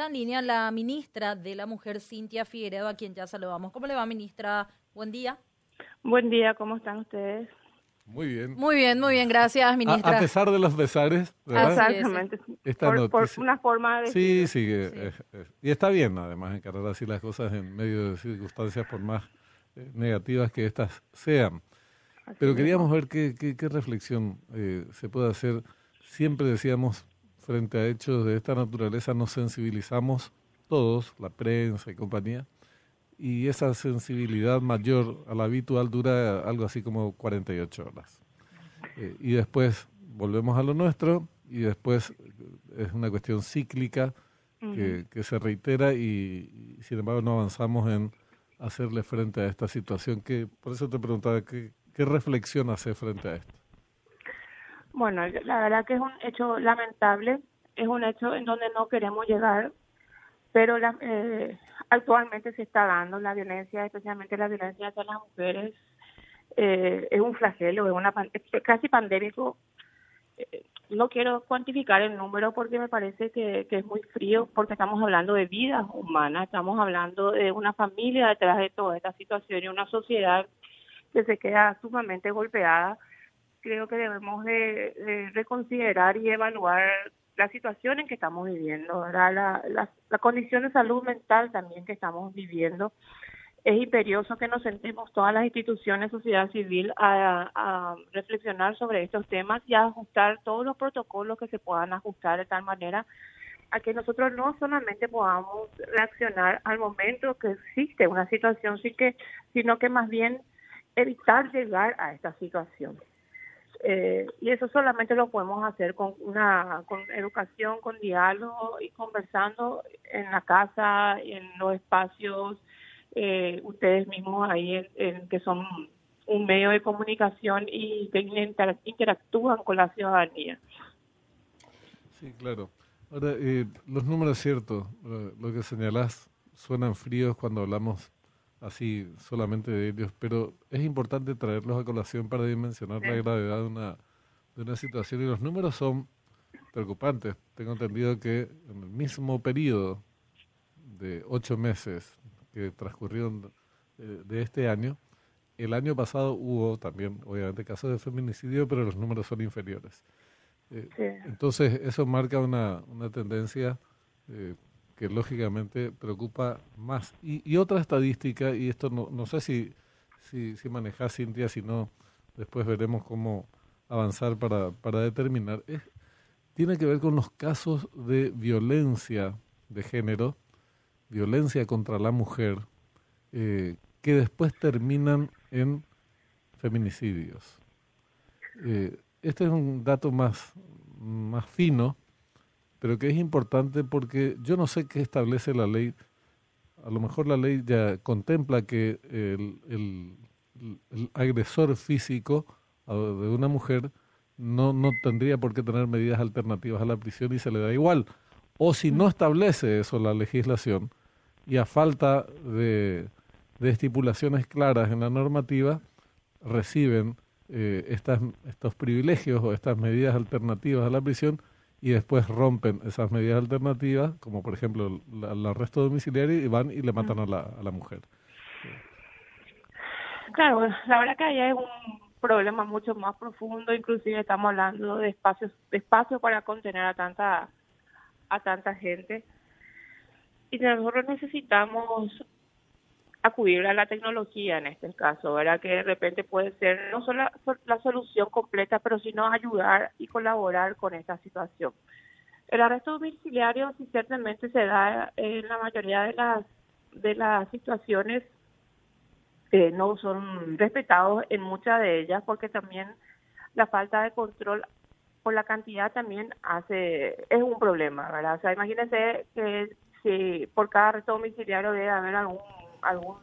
está en línea la ministra de la Mujer, Cintia Figueredo, a quien ya saludamos. ¿Cómo le va, ministra? Buen día. Buen día, ¿cómo están ustedes? Muy bien. Muy bien, muy bien, gracias, ministra. A, pesar de los besares, ¿verdad? Exactamente. por, una forma de... Sí, sí, eh, eh, y está bien además encarar así las cosas en medio de circunstancias por más eh, negativas que estas sean. Pero queríamos ver qué, qué, reflexión se puede hacer. Siempre decíamos, frente a hechos de esta naturaleza, nos sensibilizamos todos, la prensa y compañía, y esa sensibilidad mayor a la habitual dura algo así como 48 horas. Eh, y después volvemos a lo nuestro y después es una cuestión cíclica que, que, se reitera y, sin embargo no avanzamos en hacerle frente a esta situación. Que, por eso te preguntaba, ¿qué, qué reflexión hace frente a esto? Bueno, la verdad que es un hecho lamentable, es un hecho en donde no queremos llegar, pero la, eh, actualmente se está dando la violencia, especialmente la violencia hacia las mujeres, eh, es un flagelo, es una es casi pandémico. Eh, no quiero cuantificar el número porque me parece que, que es muy frío, porque estamos hablando de vidas humanas, estamos hablando de una familia detrás de toda esta situación y una sociedad que se queda sumamente golpeada. Creo que debemos de reconsiderar y evaluar la situación en que estamos viviendo, La, la, la, condición de salud mental también que estamos viviendo. Es imperioso que nos sentemos todas las instituciones, sociedad civil, a, a reflexionar sobre estos temas y a ajustar todos los protocolos que se puedan ajustar de tal manera a que nosotros no solamente podamos reaccionar al momento que existe una situación, sino que más bien evitar llegar a esta situación. Eh, y eso solamente lo podemos hacer con una con educación, con diálogo y conversando en la casa, en los espacios, eh, ustedes mismos ahí en, que son un medio de comunicación y que interactúan con la ciudadanía. Sí, claro. Ahora, eh, los números ciertos, lo que señalás, suenan fríos cuando hablamos así solamente de ellos, pero es importante traerlos a colación para dimensionar la gravedad de una, de una situación y los números son preocupantes. Tengo entendido que en el mismo periodo de ocho meses que transcurrieron eh, de, este año, el año pasado hubo también, obviamente, casos de feminicidio, pero los números son inferiores. Eh, entonces, eso marca una, una tendencia eh, que lógicamente preocupa más. Y, otra estadística, y esto no, no sé si, si, si manejas, Cintia, si no, después veremos cómo avanzar para, para determinar, es, tiene que ver con los casos de violencia de género, violencia contra la mujer, eh, que después terminan en feminicidios. Eh, este es un dato más, más fino, pero que es importante porque yo no sé qué establece la ley. A lo mejor la ley ya contempla que el, agresor físico de una mujer no, no tendría por qué tener medidas alternativas a la prisión y se le da igual. O si no establece eso la legislación y a falta de, estipulaciones claras en la normativa, reciben eh, estas, estos privilegios o estas medidas alternativas a la prisión y después rompen esas medidas alternativas, como por ejemplo el arresto domiciliario, y van y le matan a la, a la mujer. Claro, la verdad que ahí hay un problema mucho más profundo, inclusive estamos hablando de espacios, de espacios para contener a tanta, a tanta gente. Y nosotros necesitamos acudir a la tecnología en este caso, ¿verdad? Que de repente puede ser no solo la, solución completa, pero sino ayudar y colaborar con esta situación. El arresto domiciliario sí ciertamente se da en la mayoría de las de las situaciones que no son respetados en muchas de ellas porque también la falta de control por la cantidad también hace es un problema, ¿verdad? O sea, imagínense que si por cada arresto domiciliario debe haber algún algún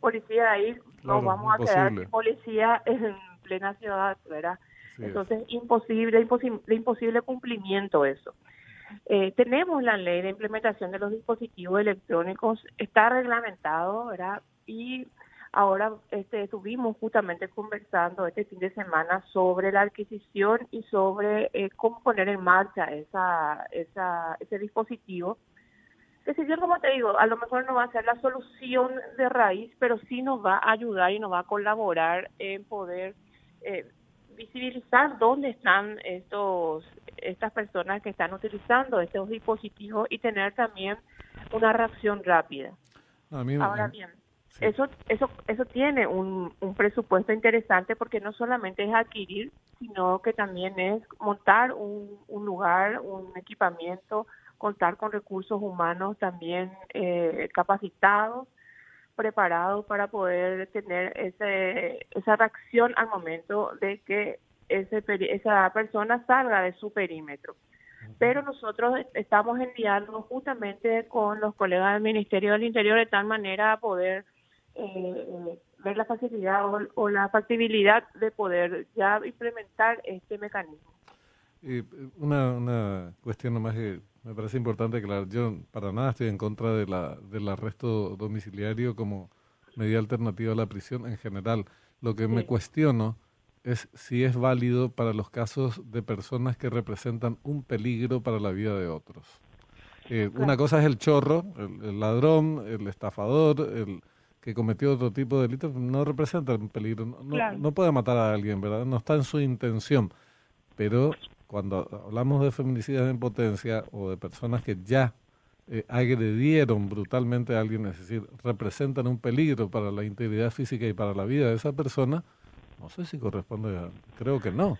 policía ahí, no vamos a quedar sin policía en plena ciudad, ¿verdad? Entonces, imposible, imposible, imposible cumplimiento eso. Eh, tenemos la ley de implementación de los dispositivos electrónicos, está reglamentado, ¿verdad? Y ahora este, estuvimos justamente conversando este fin de semana sobre la adquisición y sobre eh, cómo poner en marcha esa, esa, ese dispositivo bien, como te digo, a lo mejor no va a ser la solución de raíz, pero sí nos va a ayudar y nos va a colaborar en poder eh, visibilizar dónde están estos estas personas que están utilizando estos dispositivos y tener también una reacción rápida. Ahora bien, eso eso eso tiene un, un presupuesto interesante porque no solamente es adquirir, sino que también es montar un, un lugar, un equipamiento, contar con recursos humanos también eh, capacitados, preparados para poder tener ese, esa reacción al momento de que ese, esa persona salga de su perímetro. Pero nosotros estamos en diálogo justamente con los colegas del Ministerio del Interior de tal manera a poder eh, ver la facilidad o, la factibilidad de poder ya implementar este mecanismo. una, una cuestión nomás que me parece importante claro, yo para nada estoy en contra de la, del arresto domiciliario como medida alternativa a la prisión en general. Lo que me cuestiono es si es válido para los casos de personas que representan un peligro para la vida de otros. Eh, una cosa es el chorro, el, ladrón, el estafador, el que cometió otro tipo de delitos, no representa un peligro, no, no puede matar a alguien, ¿verdad? No está en su intención. Pero cuando hablamos de feminicidas en potencia o de personas que ya eh, agredieron brutalmente a alguien, es decir, representan un peligro para la integridad física y para la vida de esa persona, no sé si corresponde, creo que no.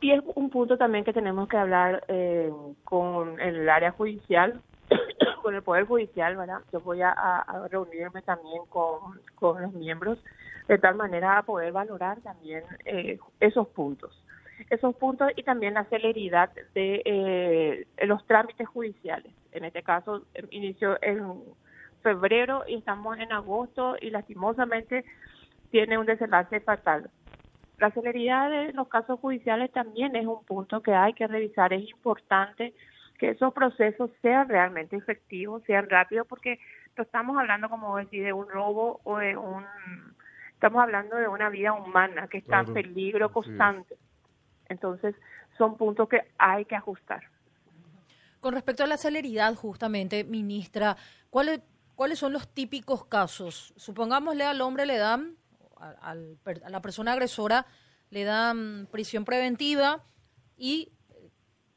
Y es un punto también que tenemos que hablar eh, con el área judicial, con el Poder Judicial, ¿verdad? Yo voy a, reunirme también con, con, los miembros de tal manera a poder valorar también eh, esos puntos. Esos puntos y también la celeridad de eh, los trámites judiciales. En este caso, inició en febrero y estamos en agosto y lastimosamente tiene un desenlace fatal. La celeridad de los casos judiciales también es un punto que hay que revisar. Es importante que esos procesos sean realmente efectivos, sean rápidos, porque no estamos hablando, como decir, de un robo o de un... Estamos hablando de una vida humana que está en peligro constante. Entonces, son puntos que hay que ajustar. Con respecto a la celeridad, justamente, ministra, ¿cuáles, ¿cuáles son los típicos casos? Supongámosle al hombre le dan a, la persona agresora le dan prisión preventiva y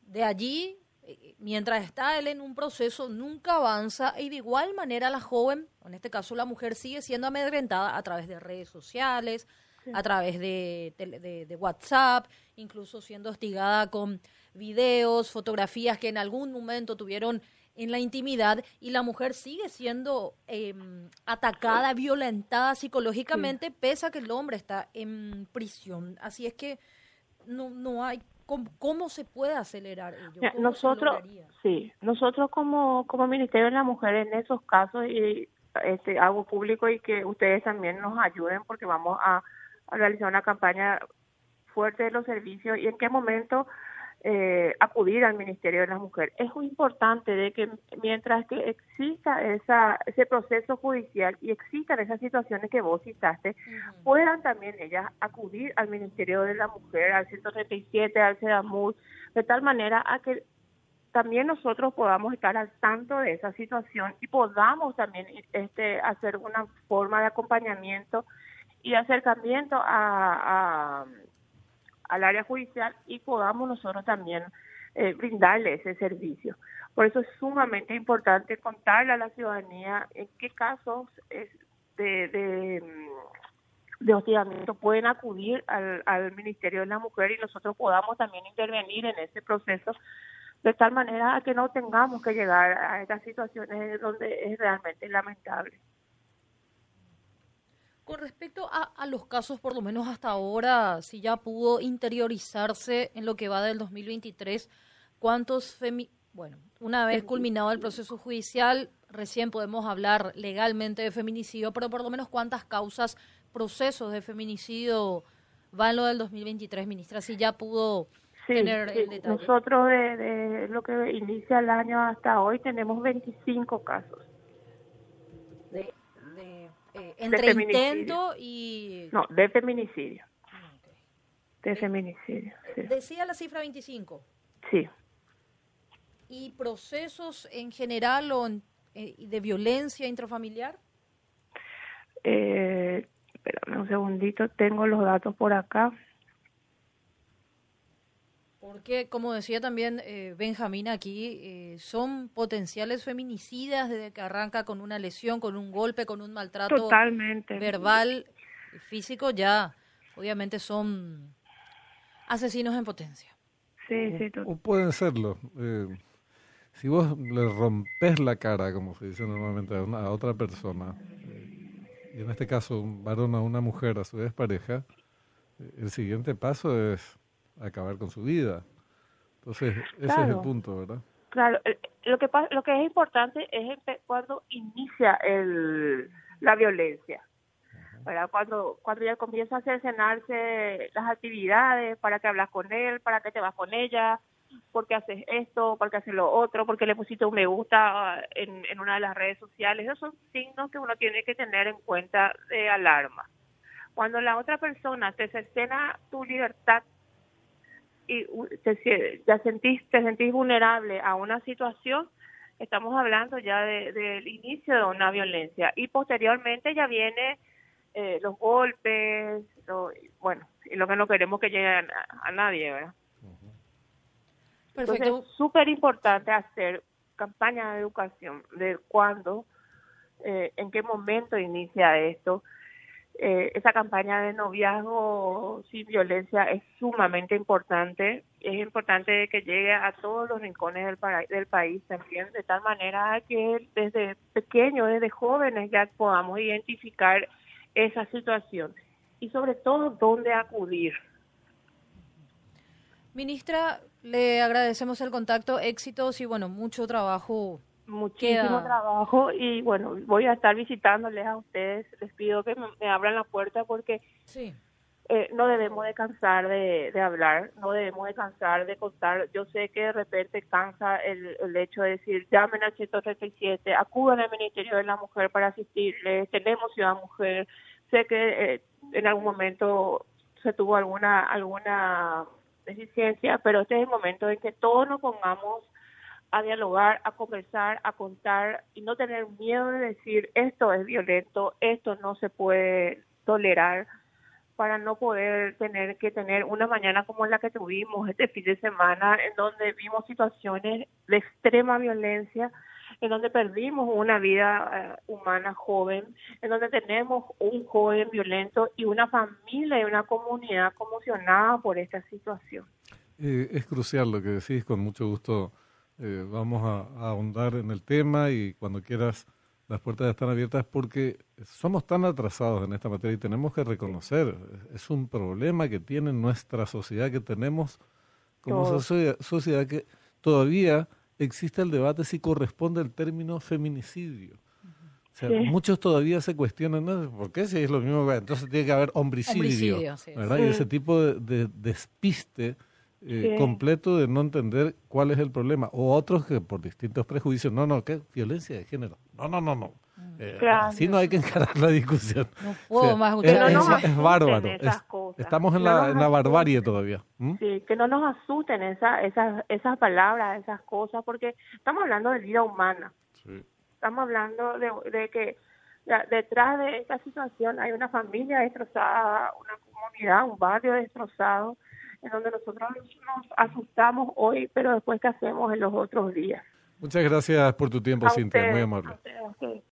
de allí, eh, mientras está él en un proceso, nunca avanza y de igual manera la joven, en este caso la mujer, sigue siendo amedrentada a través de redes sociales, a través de, de, WhatsApp, incluso siendo hostigada con videos, fotografías que en algún momento tuvieron en la intimidad y la mujer sigue siendo em, atacada, violentada psicológicamente, pese a que el hombre está en prisión. Así es que no, no hay ¿Cómo, se puede acelerar ello? Nosotros, sí, nosotros como, como Ministerio de la Mujer en esos casos y este, hago público y que ustedes también nos ayuden porque vamos a realizar una campaña fuerte de los servicios y en qué momento eh, acudir al Ministerio de la Mujer. Es muy importante de que mientras que exista esa, ese proceso judicial y existan esas situaciones que vos citaste, puedan también ellas acudir al Ministerio de la Mujer, al 137, al CEDAMUR, de tal manera a que también nosotros podamos estar al tanto de esa situación y podamos también este, hacer una forma de acompañamiento y acercamiento a, al área judicial y podamos nosotros también eh, brindarle ese servicio. Por eso es sumamente importante contarle a la ciudadanía en qué casos de, de, mm, de hostigamiento pueden acudir al, al Ministerio de la Mujer y nosotros podamos también intervenir en ese proceso de tal manera que no tengamos que llegar a estas situaciones donde es realmente lamentable. Con respecto a, los casos, por lo menos hasta ahora, si ya pudo interiorizarse en lo que va del 2023, ¿cuántos femi bueno, una vez culminado el proceso judicial, recién podemos hablar legalmente de feminicidio, pero por lo menos cuántas causas, procesos de feminicidio van lo del 2023, ministra, si ya pudo tener el detalle. Nosotros de, lo que inicia el año hasta hoy tenemos 25 casos. De, eh, entre intento y... No, de feminicidio. Ah, de feminicidio, ¿Decía la cifra 25? Sí. y procesos en general o eh, de violencia intrafamiliar? Eh, espérame un segundito, tengo los datos por acá. Porque, como decía también eh, Benjamín aquí, eh, son potenciales feminicidas desde que arranca con una lesión, con un golpe, con un maltrato Totalmente. verbal, físico, ya obviamente son asesinos en potencia. Sí, sí, o, pueden serlo. Eh, si vos le rompes la cara, como se dice normalmente a, una, a otra persona, y en este caso un varón a una mujer, a su vez pareja, el siguiente paso es acabar con su vida. Entonces, ese es el punto, ¿verdad? Claro, lo que lo que es importante es cuando inicia el, la violencia. ¿verdad? Cuando, cuando ya comienza a cercenarse las actividades, para que hablas con él, para que te vas con ella, porque haces esto, porque haces lo otro, porque le pusiste un me gusta en, en una de las redes sociales. Esos son signos que uno tiene que tener en cuenta de alarma. Cuando la otra persona te cercena tu libertad y te, ya sentís, te sentís vulnerable a una situación, estamos hablando ya del inicio de una violencia. Y posteriormente ya viene eh, los golpes, bueno, y lo que no queremos que llegue a, nadie, ¿verdad? Entonces es súper importante hacer campaña de educación de cuándo, eh, en qué momento inicia esto, eh, esa campaña de noviazgo sin violencia es sumamente importante. Es importante que llegue a todos los rincones del, del país también, de tal manera que desde pequeños, desde jóvenes, ya podamos identificar esa situación y sobre todo dónde acudir. Ministra, le agradecemos el contacto, éxitos y bueno, mucho trabajo muchísimo trabajo y bueno, voy a estar visitándoles a ustedes. Les pido que me, abran la puerta porque sí. eh, no debemos de cansar de, de, hablar, no debemos de cansar de contar. Yo sé que de repente cansa el, el hecho de decir, llamen al 137, acudan al Ministerio de la Mujer para asistirles, tenemos Ciudad Mujer. Sé que eh, en algún momento se tuvo alguna alguna deficiencia, pero este es el momento en que todos nos pongamos a dialogar, a conversar, a contar y no tener miedo de decir esto es violento, esto no se puede tolerar para no poder tener que tener una mañana como la que tuvimos este fin de semana en donde vimos situaciones de extrema violencia, en donde perdimos una vida eh, humana joven, en donde tenemos un joven violento y una familia y una comunidad conmocionada por esta situación. Eh, es crucial lo que decís, con mucho gusto eh, vamos a, ahondar en el tema y cuando quieras las puertas están abiertas porque somos tan atrasados en esta materia y tenemos que reconocer, es un problema que tiene nuestra sociedad, que tenemos como sociedad, que todavía existe el debate si corresponde el término feminicidio. O sea, muchos todavía se cuestionan, ¿no? ¿por qué si es lo mismo? Entonces tiene que haber homicidio, ¿verdad? Y ese tipo de despiste eh, completo de no entender cuál es el problema. O otros que por distintos prejuicios, no, no, ¿qué? Violencia de género. No, no, no, no. Mm. Eh, Así no hay que encarar la discusión. No puedo más es, bárbaro. estamos en, la, en la barbarie todavía. Sí, que no nos asusten esas, esas, esas palabras, esas cosas, porque estamos hablando de vida humana. Estamos hablando de, de que detrás de esta situación hay una familia destrozada, una comunidad, un barrio destrozado en donde nosotros nos asustamos hoy, pero después qué hacemos en los otros días. Muchas gracias por tu tiempo, Cintia, muy amable.